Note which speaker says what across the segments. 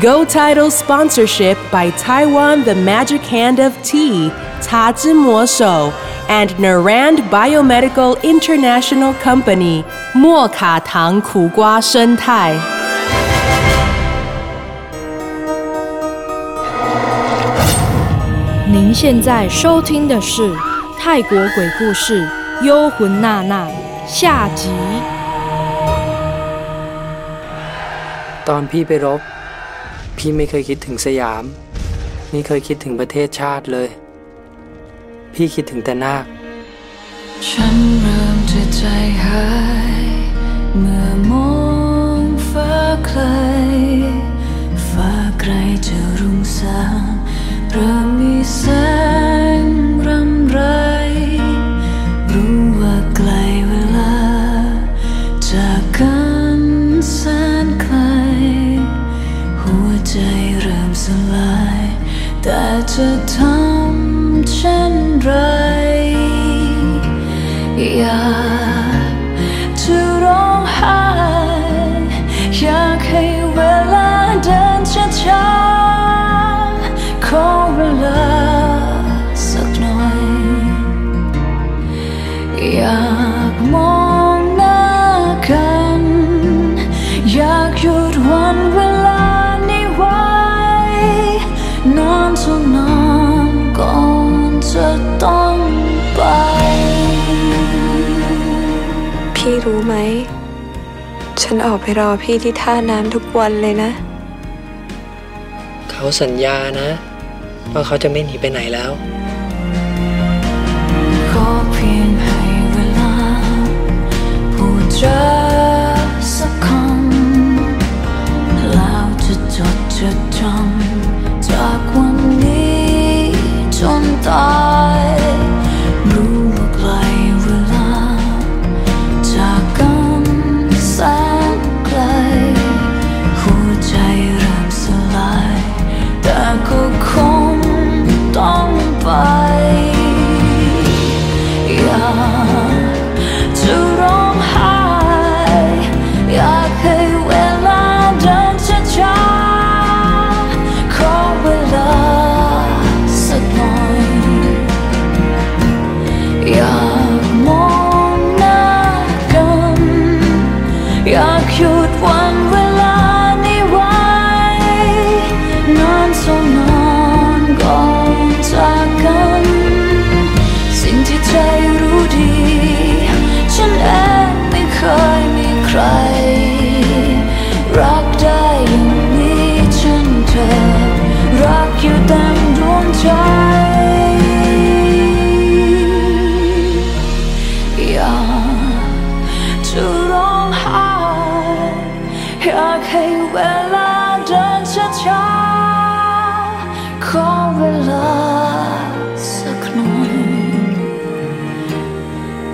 Speaker 1: Go Title sponsorship by Taiwan The Magic Hand of Tea, Ta Mo Shou, and Narand Biomedical International Company, 莫卡糖苦瓜生态。
Speaker 2: 您现在收听的是《泰国鬼故事幽魂娜娜》下集。
Speaker 3: ตอนพี่ไปรบ พี่ไม่เคยคิดถึงสยาม ไม่เคยคิดถึงประเทศชาติเลย พี่คิดถึงแต่นาค
Speaker 4: ฉันเริ่มจะใจหาย เมื่อมองฟ้าไกล ฟ้าไกลจะรุ่งสางเริ่มมีแสง that's a Tom Chandra. รู้ไหม
Speaker 5: ฉันออกไปรอพี่ที่ท่าน้ำทุกวันเลยนะ
Speaker 3: เขาสัญญานะ ว่าเขาจะไม่หนีไปไหนแล้ว
Speaker 4: ขอเพียงให้เวลาพูดจาสักคำแล้วจะจดจะจำจากวันนี้จนตาย ต้อ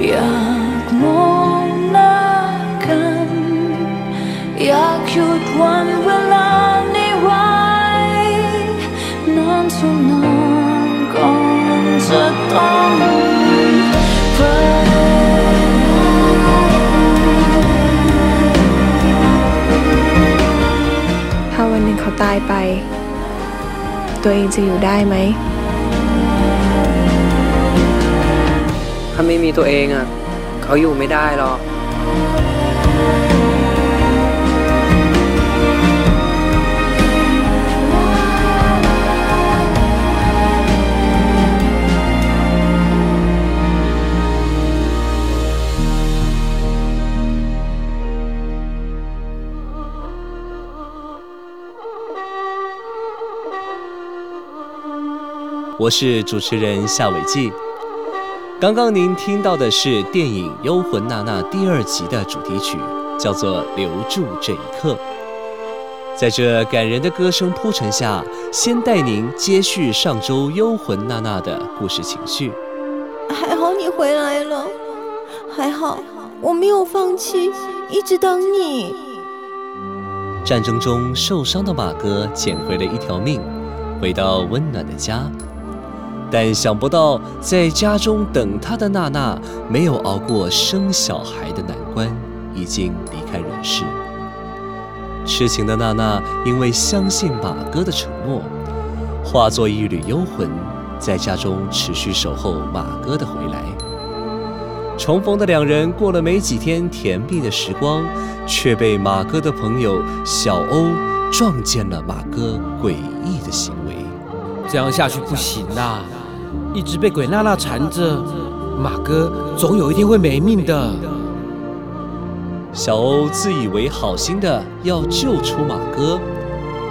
Speaker 4: อยากมองหน้ากัน อยากหยุดวันเวลานี้ไว้นานเท่านานก่อนจะต้องไป
Speaker 5: ถ้าวันหนึ่งเขาตายไป ตัวเองจะอยู่ได้ไหม
Speaker 3: ถ้าไม่มีตัวเองอ่ะ เขาอยู่ไม่ได้หรอก
Speaker 6: 我是主持人夏伟记。 刚刚您听到的是电影《幽魂娜娜》第二集的主题曲，叫做《留住这一刻》。在这感人的歌声铺陈下，先带您接续上周幽魂娜娜的故事情绪。
Speaker 7: 还好你回来了，还好我没有放弃，一直等你。
Speaker 6: 战争中受伤的马哥捡回了一条命，回到温暖的家。但想不到，在家中等他的娜娜没有熬过生小孩的难关，已经离开人世。痴情的娜娜因为相信马哥的承诺，化作一缕幽魂，在家中持续守候马哥的回来。重逢的两人过了没几天甜蜜的时光，却被马哥的朋友小欧撞见了马哥诡异的行为。
Speaker 8: 这样下去不行啦！一直被鬼娜娜缠着，马哥总有一天会没命的。
Speaker 6: 小欧自以为好心的要救出马哥，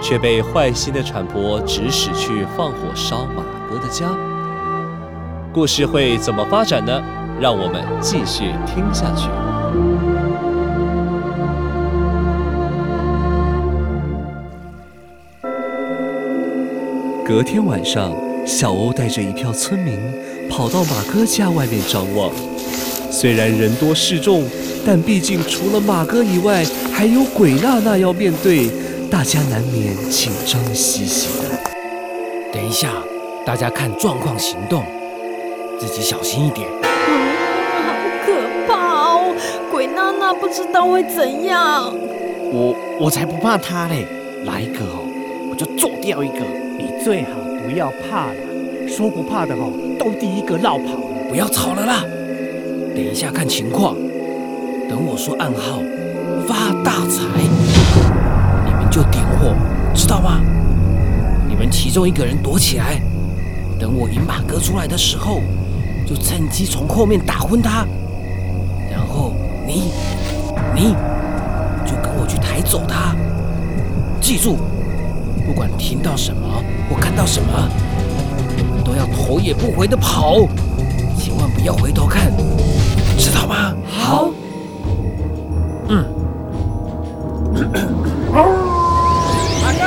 Speaker 6: 却被坏心的产婆指使去放火烧马哥的家。故事会怎么发展呢？让我们继续听下去。隔天晚上，小欧带着一票村民跑到马哥家外面张望。虽然人多势众，但毕竟除了马哥以外，还有鬼娜娜要面对，大家难免紧张兮兮的。
Speaker 8: 等一下，大家看状况行动，自己小心一点。
Speaker 7: 嗯好可怕哦！鬼娜娜不知道会怎样。
Speaker 9: 我我才不怕他嘞！来一个哦，我就做掉一个。
Speaker 10: 最好不要怕了，说不怕的哦，都第一个绕跑了。
Speaker 8: 不要吵了啦，等一下看情况。等我说暗号，发大财，你们就点火，知道吗？你们其中一个人躲起来，等我引马哥出来的时候，就趁机从后面打昏他，然后你，你就跟我去抬走他。记住，不管听到什么或看到什么，都要头也不回的跑，千万不要回头看，知道吗？
Speaker 7: 好。
Speaker 8: 嗯。
Speaker 11: 马哥，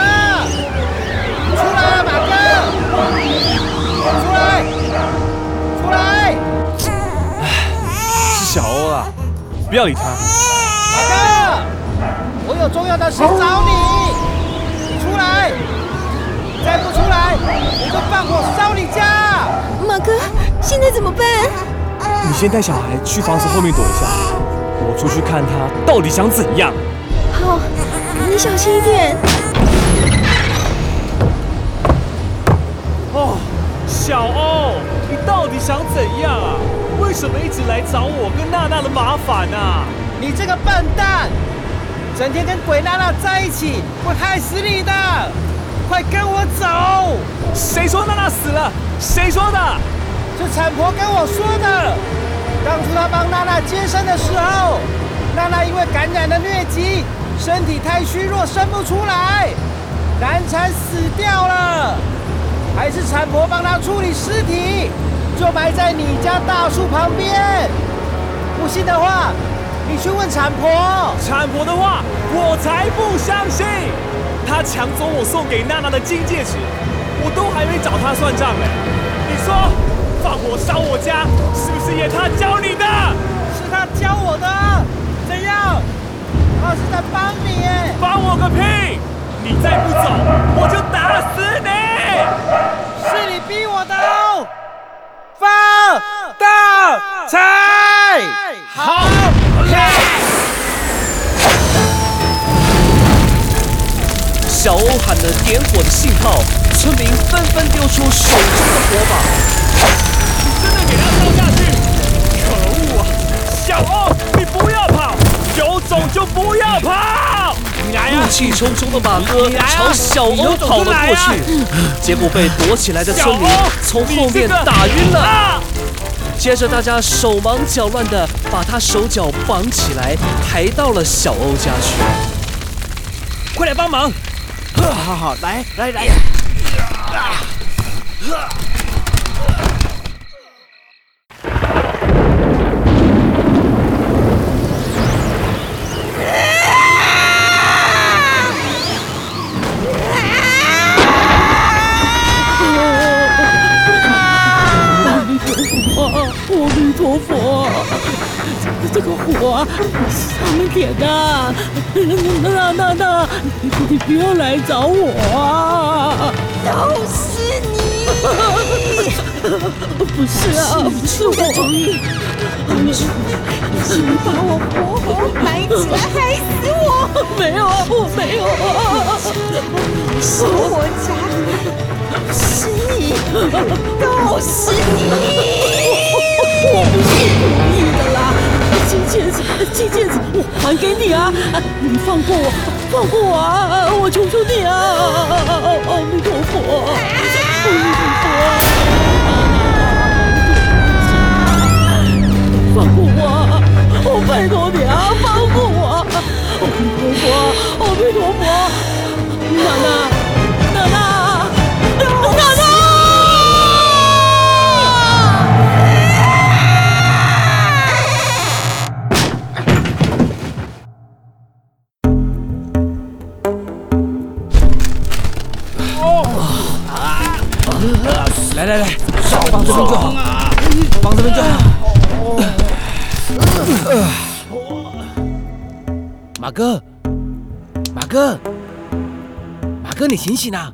Speaker 11: 出来了，马哥，出来，出来！
Speaker 10: 是小欧啊，不要理他。
Speaker 11: 马哥，我有重要的事找你，出来！再不出来，我就放火烧你家！
Speaker 7: 马哥，现在怎么办？
Speaker 10: 你先带小孩去房子后面躲一下，我出去看他到底想怎样。
Speaker 7: 好，你小心一点。
Speaker 10: 哦，小欧，你到底想怎样啊？为什么一直来找我跟娜娜的麻烦啊？
Speaker 11: 你这个笨蛋，整天跟鬼娜娜在一起会害死你的！快跟我走！
Speaker 10: 谁说娜娜死了？谁说的？
Speaker 11: 是产婆跟我说的。当初她帮娜娜接生的时候，娜娜因为感染了疟疾，身体太虚弱，生不出来，难产死掉了。还是产婆帮她处理尸体，就埋在你家大树旁边。不信的话，你去问产婆。
Speaker 10: 产婆的话，我才不相信。她抢走我送给娜娜的金戒指，我都还没找他算账呢。你说放火烧我家，是不是也他教你的？
Speaker 11: 是他教我的。怎样？他是在帮你耶。
Speaker 10: 帮我个屁！你再不走，我就打死你！
Speaker 11: 是你逼我的哦。发大财！
Speaker 10: 好。
Speaker 6: 小欧喊了点火的信号，村民纷纷丢出手中的火把。
Speaker 10: 你真的给他烧下去？可恶啊！小欧，你不要跑，有种就不要跑！你来啊！
Speaker 6: 怒气冲冲的马哥朝小欧跑了过去，结果被躲起来的村民从后面打晕了。接着大家手忙脚乱的把他手脚绑起来，抬到了小欧家去。
Speaker 10: 快来帮忙！
Speaker 9: 好好好，来来来！
Speaker 12: 我，上面舔的。娜娜娜，你你不要来找我啊！
Speaker 7: 都是你！
Speaker 12: 不是啊，不是我，
Speaker 7: 你是你把我活活埋起来害死我！
Speaker 12: 没有，我没有啊！
Speaker 7: 是我家，是你，都是你！
Speaker 12: 我不是故意，金戒指，金戒指，我还给你啊！你放过我，放过我啊！我求求你啊！阿弥陀佛，阿弥陀佛，放过我！我拜托你啊，放过我！阿弥陀佛，阿弥陀佛，
Speaker 8: 奶奶，马哥，马哥，马哥，你醒醒啊！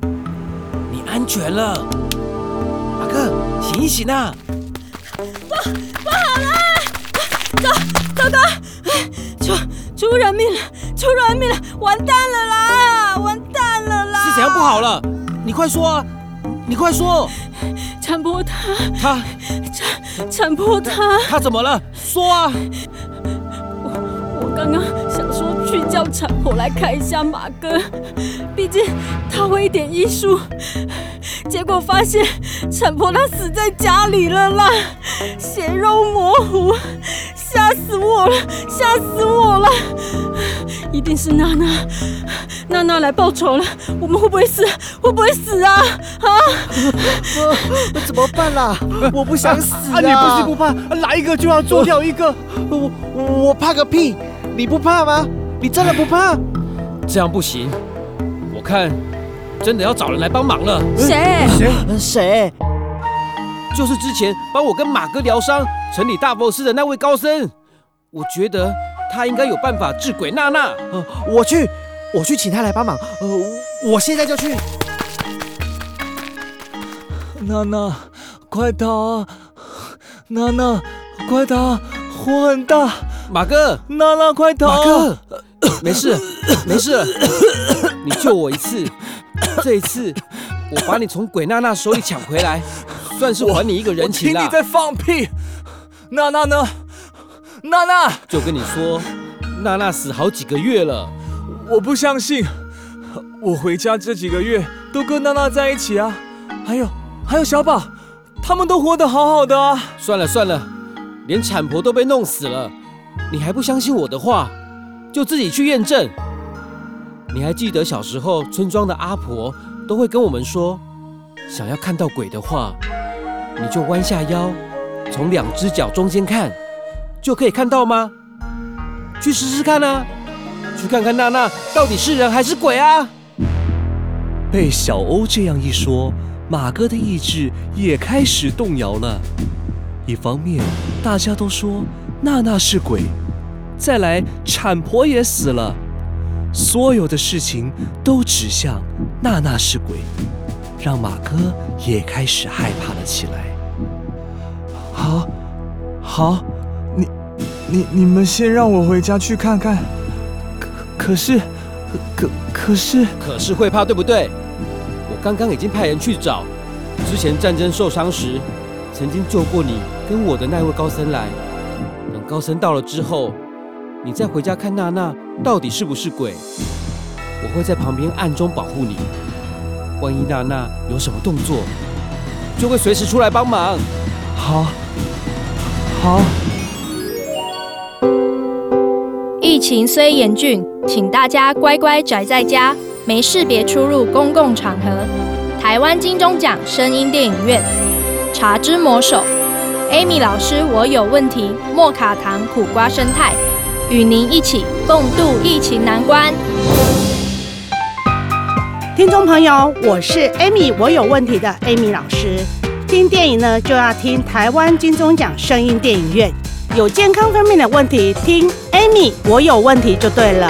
Speaker 8: 你安全了，马哥，醒一醒啊！
Speaker 2: 不不好了，糟糟糕，出出人命了，出人命了，完蛋了啦，完蛋了啦！
Speaker 8: 是怎样不好了？你快说啊！你快说！
Speaker 2: 产婆她
Speaker 8: 她
Speaker 2: 产产婆她
Speaker 8: 她怎么了？说啊！
Speaker 2: 我我刚刚去叫产婆来看一下马哥，毕竟他会一点医术，结果发现产婆她死在家里了啦，血肉模糊，吓死我了，吓死我了！一定是娜娜，娜娜来报仇了，我们会不会死？会不会死啊？啊！
Speaker 9: 怎么办啦？我不想死
Speaker 10: 啊！你不是不怕，来一个就要做掉一个。
Speaker 9: 我我怕个屁！你不怕吗？你真的不怕？
Speaker 8: 这样不行，我看真的要找人来帮忙了。
Speaker 2: 谁？
Speaker 9: 谁？谁？
Speaker 8: 就是之前帮我跟马哥疗伤、城里大佛寺的那位高僧。我觉得他应该有办法治鬼娜娜。
Speaker 9: 呃，我去，我去请他来帮忙。呃，我现在就去。
Speaker 10: 娜娜，快逃！娜娜，快逃！火很大。
Speaker 8: 马哥，
Speaker 10: 娜娜，快逃！
Speaker 8: 马哥，没事，没事，你救我一次，这一次我把你从鬼娜娜手里抢回来，算是还你一个人情
Speaker 10: 啦。听你在放屁！娜娜呢？娜娜，
Speaker 8: 就跟你说，娜娜死好几个月了。
Speaker 10: 我不相信，我回家这几个月都跟娜娜在一起啊，还有还有小宝，他们都活得好好的啊。
Speaker 8: 算了算了，连产婆都被弄死了，你还不相信我的话，就自己去验证。你还记得小时候村庄的阿婆都会跟我们说，想要看到鬼的话，你就弯下腰，从两只脚中间看。就可以看到吗？去试试看啊！去看看娜娜到底是人还是鬼啊！
Speaker 6: 被小欧这样一说，马哥的意志也开始动摇了。一方面，大家都说娜娜是鬼；再来，产婆也死了，所有的事情都指向娜娜是鬼，让马哥也开始害怕了起来。
Speaker 10: 好，好。你你你们先让我回家去看看。可可是，可可是，
Speaker 8: 可是会怕对不对？我刚刚已经派人去找，之前战争受伤时，曾经救过你跟我的那位高僧来。等高僧到了之后，你再回家看娜娜到底是不是鬼。我会在旁边暗中保护你，万一娜娜有什么动作，就会随时出来帮忙。
Speaker 10: 好，好。
Speaker 2: 疫情虽严峻，请大家乖乖宅在家，没事别出入公共场合。台湾金钟奖声音电影院，《茶之魔手》，Amy 老师，我有问题。莫卡糖苦瓜生态，与您一起共度疫情难关。
Speaker 13: 听众朋友，我是 Amy，我有问题的 Amy 老师。听电影呢，就要听台湾金钟奖声音电影院。有健康方面的问题，听 Amy，我有问题就对了。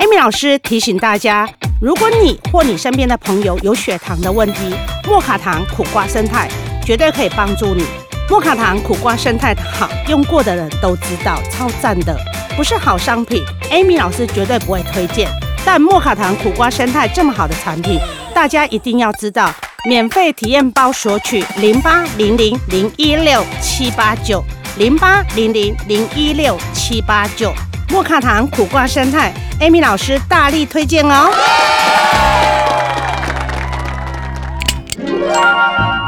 Speaker 13: Amy 老师提醒大家，如果你或你身边的朋友有血糖的问题，莫卡糖苦瓜生态绝对可以帮助你。莫卡糖苦瓜生态好，用过的人都知道，超赞的，不是好商品，Amy 老师绝对不会推荐。但莫卡糖苦瓜生态这么好的产品，大家一定要知道。免费体验包索取零八零零零一六七八九零八零零零一六七八九。莫卡糖苦瓜生态，Amy 老师大力推荐哦。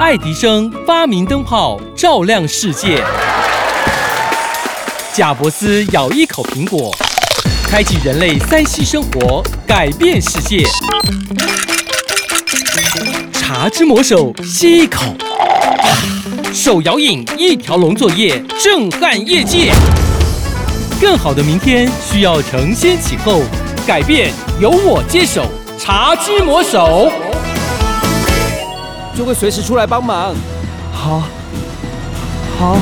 Speaker 14: 爱迪生发明灯泡，照亮世界。贾伯斯咬一口苹果，开启人类三息生活，改变世界。茶之魔手吸一口，手摇饮一条龙作业，震撼业界。更好的明天需要承先启后，改变由我接手。茶之魔手
Speaker 15: 就会随时出来帮忙。
Speaker 11: 好，好。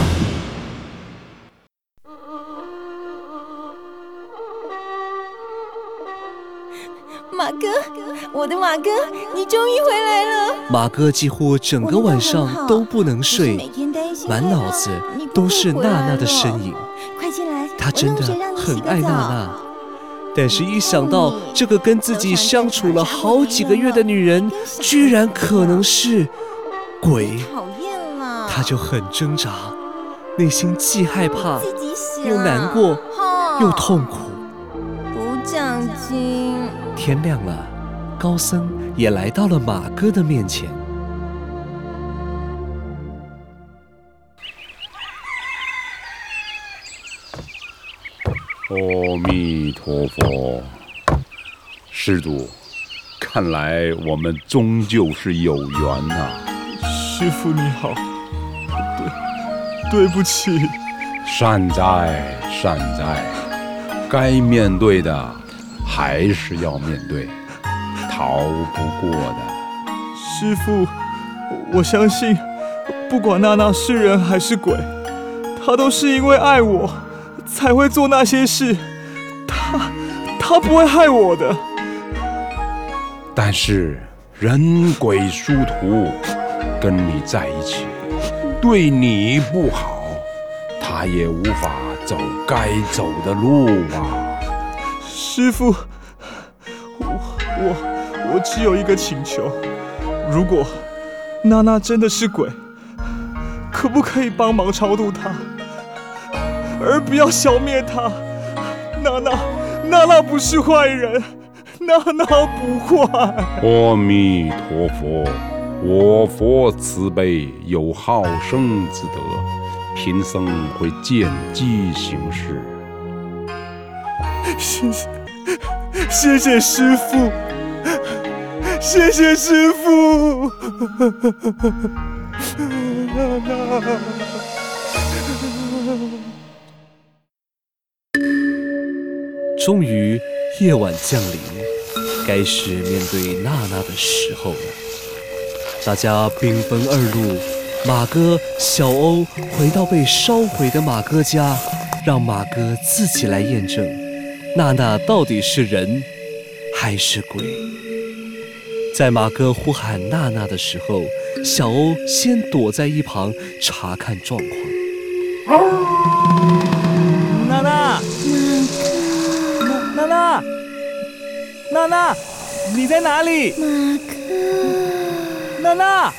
Speaker 7: 马哥，我的马哥，你终于回来了。
Speaker 6: 马哥几乎整个晚上都不能睡，满脑子都是娜娜的身影。
Speaker 7: 快进来，
Speaker 6: 他真的很爱娜娜，但是一想到这个跟自己相处了好几个月的女人，居然可能是鬼，他就很挣扎，内心既害怕又难过又痛苦。
Speaker 7: 补奖金。
Speaker 6: 天亮了，高僧也来到了马哥的面前。
Speaker 16: 阿弥陀佛，施主，看来我们终究是有缘呐。
Speaker 15: 师傅你好，对，对不起。
Speaker 16: 善哉善哉，该面对的还是要面对，逃不过的。
Speaker 15: 师傅，我相信，不管娜娜是人还是鬼，她都是因为爱我。才会做那些事，他他不会害我的。
Speaker 16: 但是人鬼殊途，跟你在一起，对你不好，他也无法走该走的路啊。
Speaker 15: 师傅，我我我只有一个请求，如果娜娜真的是鬼，可不可以帮忙超度她？而不要消灭他，娜娜，娜娜不是坏人，娜娜不坏。
Speaker 16: 阿弥陀佛，我佛慈悲，有好生之德，贫僧会见机行事。
Speaker 15: 谢谢，谢谢师傅，谢谢师傅，娜娜。
Speaker 6: 终于，夜晚降临，该是面对娜娜的时候了。大家兵分二路，马哥、小欧回到被烧毁的马哥家，让马哥自己来验证，娜娜到底是人还是鬼。在马哥呼喊娜娜的时候，小欧先躲在一旁查看状况。
Speaker 15: 娜娜，你在哪里？
Speaker 7: 马哥，
Speaker 15: 娜娜，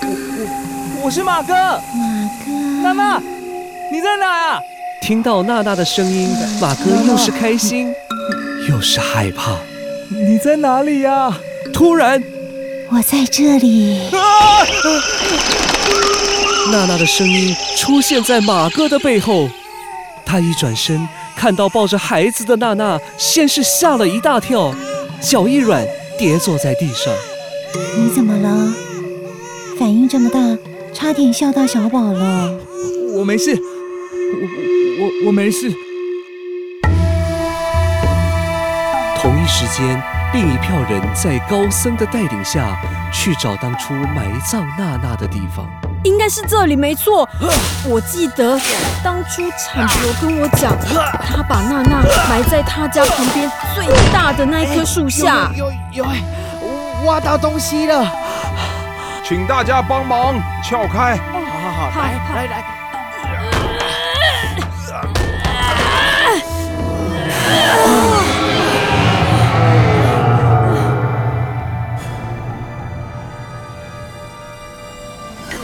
Speaker 15: 我我我是马哥。
Speaker 7: 马哥，
Speaker 15: 娜娜，你在哪啊？
Speaker 6: 听到娜娜的声音，马哥又是开心，又是害怕。
Speaker 15: 你在哪里呀？
Speaker 6: 突然，
Speaker 7: 我在这里。
Speaker 6: 娜娜的声音出现在马哥的背后，他一转身。看到抱着孩子的娜娜，先是吓了一大跳，脚一软，跌坐在地上。
Speaker 7: 你怎么了？反应这么大，差点吓到小宝了。
Speaker 15: 我没事，我我我没事。
Speaker 6: 同一时间，另一票人在高僧的带领下去找当初埋葬娜娜的地方。
Speaker 2: 应该是这里没错。我记得当初产婆跟我讲，他把娜娜埋在他家旁边最大的那一棵树下。
Speaker 11: 有有有，挖到东西了，
Speaker 16: 请大家帮忙撬开。
Speaker 11: 好好好，来来来。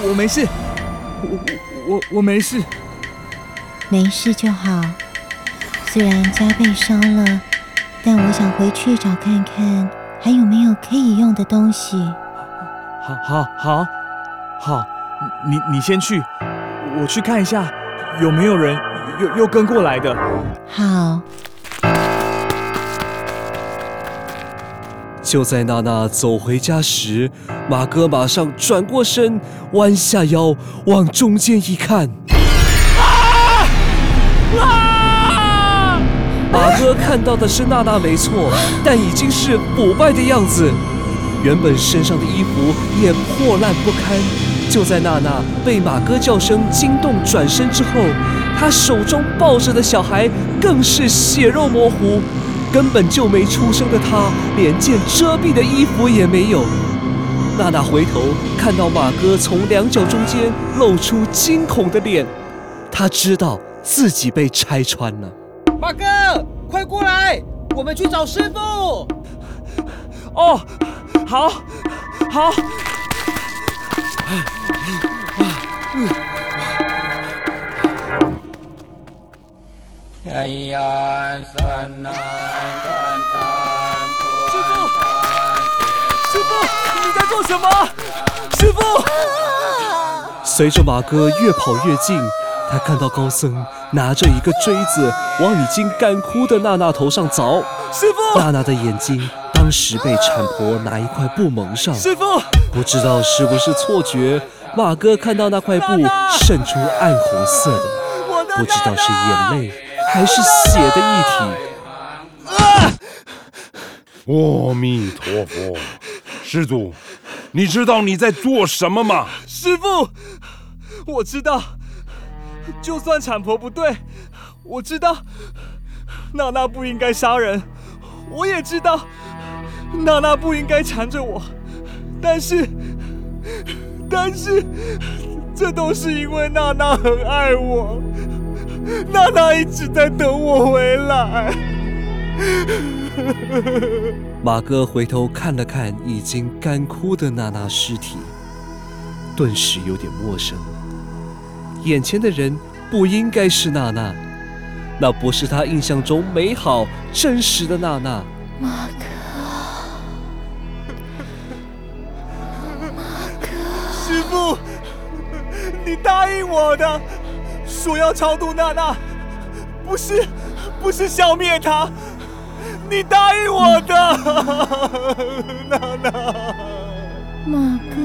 Speaker 15: 我没事，我我我没事，
Speaker 7: 没事就好。虽然家被烧了，但我想回去找看看还有没有可以用的东西。
Speaker 15: 好，好，好，好，你你先去，我去看一下有没有人又又跟过来的。
Speaker 7: 好。
Speaker 6: 就在娜娜走回家时，马哥马上转过身，弯下腰往中间一看。啊！啊马哥看到的是娜娜没错，但已经是腐败的样子，原本身上的衣服也破烂不堪。就在娜娜被马哥叫声惊动转身之后，她手中抱着的小孩更是血肉模糊。根本就没出生的他，连件遮蔽的衣服也没有。娜娜回头看到马哥从两脚中间露出惊恐的脸，她知道自己被拆穿了。
Speaker 11: 马哥，快过来，我们去找师傅。
Speaker 15: 哦，好，好。
Speaker 17: 哎呀，三难三难。
Speaker 15: 师傅，师傅，你在做什么？师傅。
Speaker 6: 随着马哥越跑越近，他看到高僧拿着一个锥子往已经干枯的娜娜头上凿。
Speaker 15: 师傅，
Speaker 6: 娜娜的眼睛当时被产婆拿一块布蒙上。
Speaker 15: 师傅，
Speaker 6: 不知道是不是错觉，马哥看到那块布渗出暗红色的，不知道是眼泪。还是血的一体。
Speaker 16: 阿弥陀佛，施主，你知道你在做什么吗？
Speaker 15: 师傅，我知道，就算产婆不对，我知道娜娜不应该杀人，我也知道娜娜不应该缠着我，但是，但是，这都是因为娜娜很爱我。娜娜一直在等我回来。
Speaker 6: 马哥回头看了看已经干枯的娜娜尸体，顿时有点陌生。眼前的人不应该是娜娜，那不是他印象中美好真实的娜娜。
Speaker 7: 马哥，马哥，
Speaker 15: 师傅，你答应我的。说要超度娜娜，不是，不是消灭她，你答应我的，娜娜。
Speaker 7: 马哥，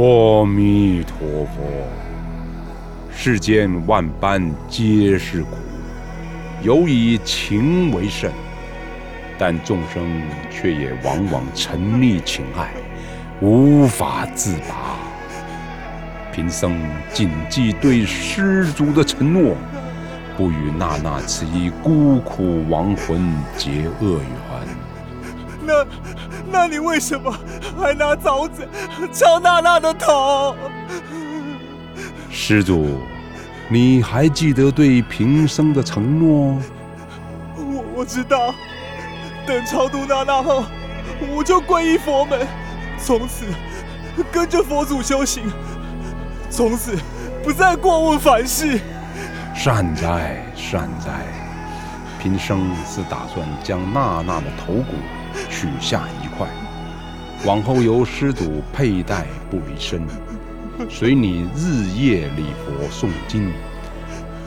Speaker 16: 阿弥陀佛。世间万般皆是苦，尤以情为甚，但众生却也往往沉溺情爱，无法自拔。贫僧谨记对施主的承诺，不与娜娜此一孤苦亡魂结恶缘。
Speaker 15: 那，那你为什么还拿凿子敲娜娜的头？
Speaker 16: 施主，你还记得对贫僧的承诺？
Speaker 15: 我我知道，等超度娜娜后，我就皈依佛门，从此跟着佛祖修行。从此不再过问凡事。
Speaker 16: 善哉善哉，贫僧是打算将娜娜的头骨取下一块，往后由师祖佩戴不离身，随你日夜礼佛诵经，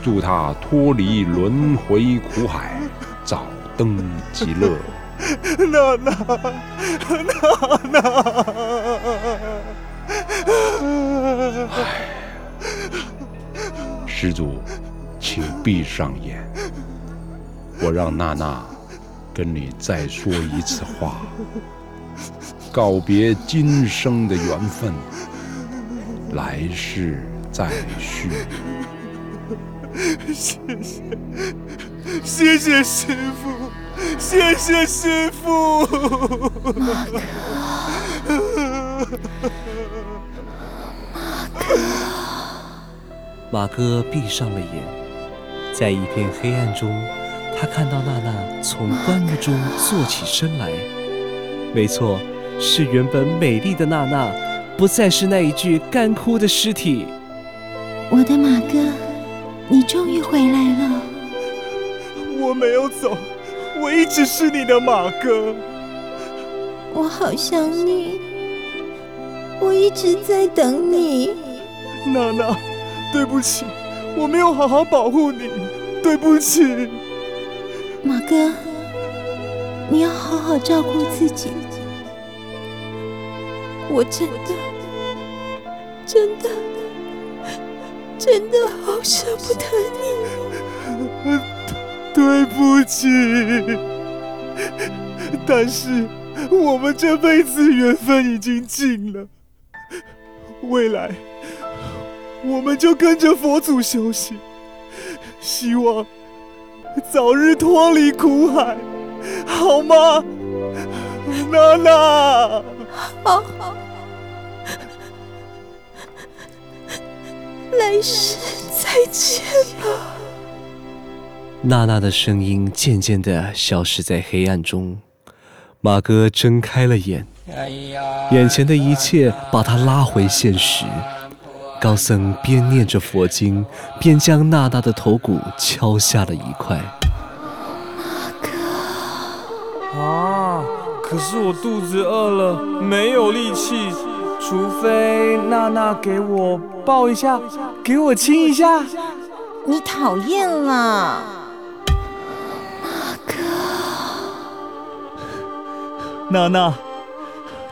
Speaker 16: 助她脱离轮回苦海，早登极乐。
Speaker 15: 娜娜，娜娜。
Speaker 16: 施主，请闭上眼，我让娜娜跟你再说一次话，告别今生的缘分，来世再续。
Speaker 15: 谢谢，谢谢师傅，谢谢师傅。
Speaker 7: 马哥
Speaker 6: 闭上了眼，在一片黑暗中，他看到娜娜从棺木中坐起身来。没错，是原本美丽的娜娜，不再是那一具干枯的尸体。
Speaker 7: 我的马哥，你终于回来了。
Speaker 15: 我没有走，我一直是你的马哥。
Speaker 7: 我好想你，我一直在等你。
Speaker 15: 娜娜，对不起，我没有好好保护你，对不起。
Speaker 7: 马哥，你要好好照顾自己。我真的，真的，真的好舍不得你。
Speaker 15: 对不起，但是我们这辈子缘分已经尽了，未来我们就跟着佛祖修行，希望早日脱离苦海，好吗？娜娜，
Speaker 7: 好好，来世再见吧。
Speaker 6: 娜娜的声音渐渐的消失在黑暗中，马哥睁开了眼，眼前的一切把他拉回现实。高僧边念着佛经，边将娜娜的头骨敲下了一块。
Speaker 15: 啊！可是我肚子饿了，没有力气，除非娜娜给我抱一下，给我亲一下。
Speaker 7: 你讨厌啦！
Speaker 15: 娜娜，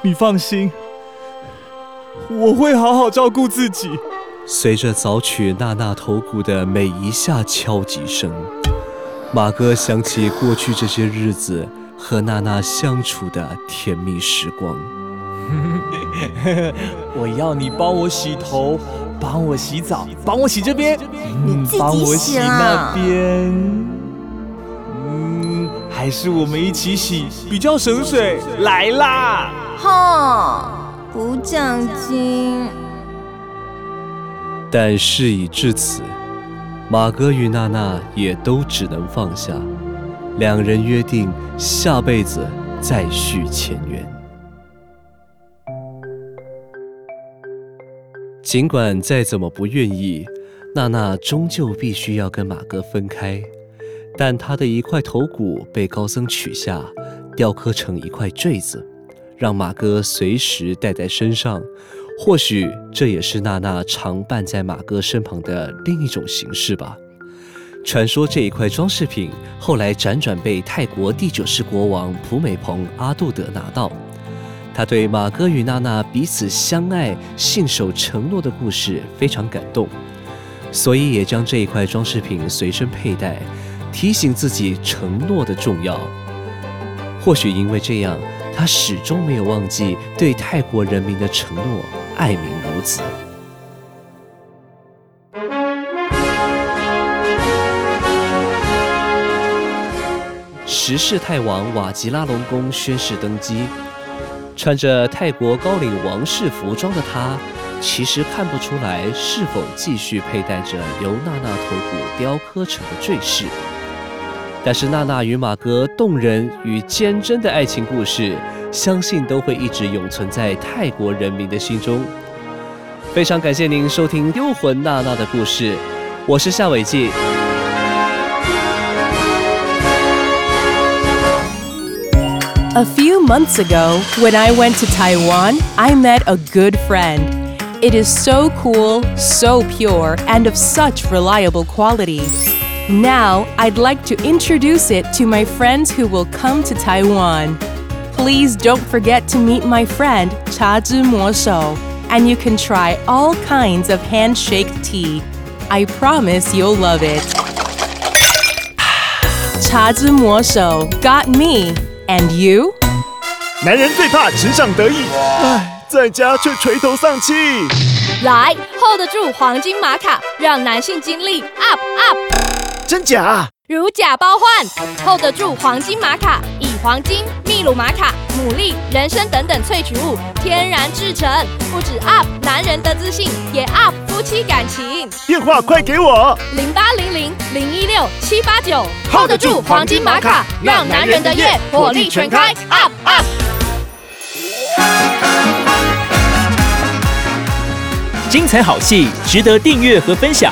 Speaker 15: 你放心，我会好好照顾自己。
Speaker 6: 随着凿取娜娜头骨的每一下敲击声，马哥想起过去这些日子和娜娜相处的甜蜜时光。
Speaker 15: 我要你帮我洗头，帮我洗澡，帮我洗这边，
Speaker 7: 你自己洗
Speaker 15: 帮我洗那边。嗯，还是我们一起洗比较省水。来啦！
Speaker 7: 哼，不讲经。
Speaker 6: 但事已至此，马哥与娜娜也都只能放下，两人约定下辈子再续前缘。尽管再怎么不愿意，娜娜终究必须要跟马哥分开。但她的一块头骨被高僧取下，雕刻成一块坠子，让马哥随时带在身上。或许这也是娜娜常伴在马哥身旁的另一种形式吧。传说这一块装饰品后来辗转被泰国第九世国王普美蓬阿杜德拿到，他对马哥与娜娜彼此相爱、信守承诺的故事非常感动，所以也将这一块装饰品随身佩戴，提醒自己承诺的重要。或许因为这样，他始终没有忘记对泰国人民的承诺，爱民如子。十世泰王瓦吉拉隆功宣誓登基，穿着泰国高领王室服装的他，其实看不出来是否继续佩戴着由娜娜头骨雕刻成的坠饰。但是娜娜与马哥动人与坚贞的爱情故事，相信都会一直永存在泰国人民的心中。非常感谢您收听《幽魂娜娜的故事》，我是夏伟记。
Speaker 1: A few months ago, when I went to Taiwan, I met a good friend. It is so cool, so pure, and of such reliable quality. Now, I'd like to introduce it to my friends who will come to Taiwan. Please don't forget to meet my friend Cha Zhi Mo Shou, and you can try all kinds of handshake tea. I promise you'll love it. Cha Zhi Mo Shou got me, and you?
Speaker 15: 男人最怕职场得意，唉，在家却垂头丧气。
Speaker 2: 来 hold 得住黄金玛卡，让男性精力 up up。
Speaker 18: 真假？
Speaker 2: 如假包换，hold 得住黄金玛卡，以黄金、秘鲁玛卡、牡蛎、人参等等萃取物天然制成，不止 up 男人的自信，也 up 夫妻感情。
Speaker 18: 电话快给我！
Speaker 2: 零八零零零一六七八九，hold 得住黄金玛卡，让男人的夜火力全开，up up。
Speaker 19: 精彩好戏值得订阅和分享，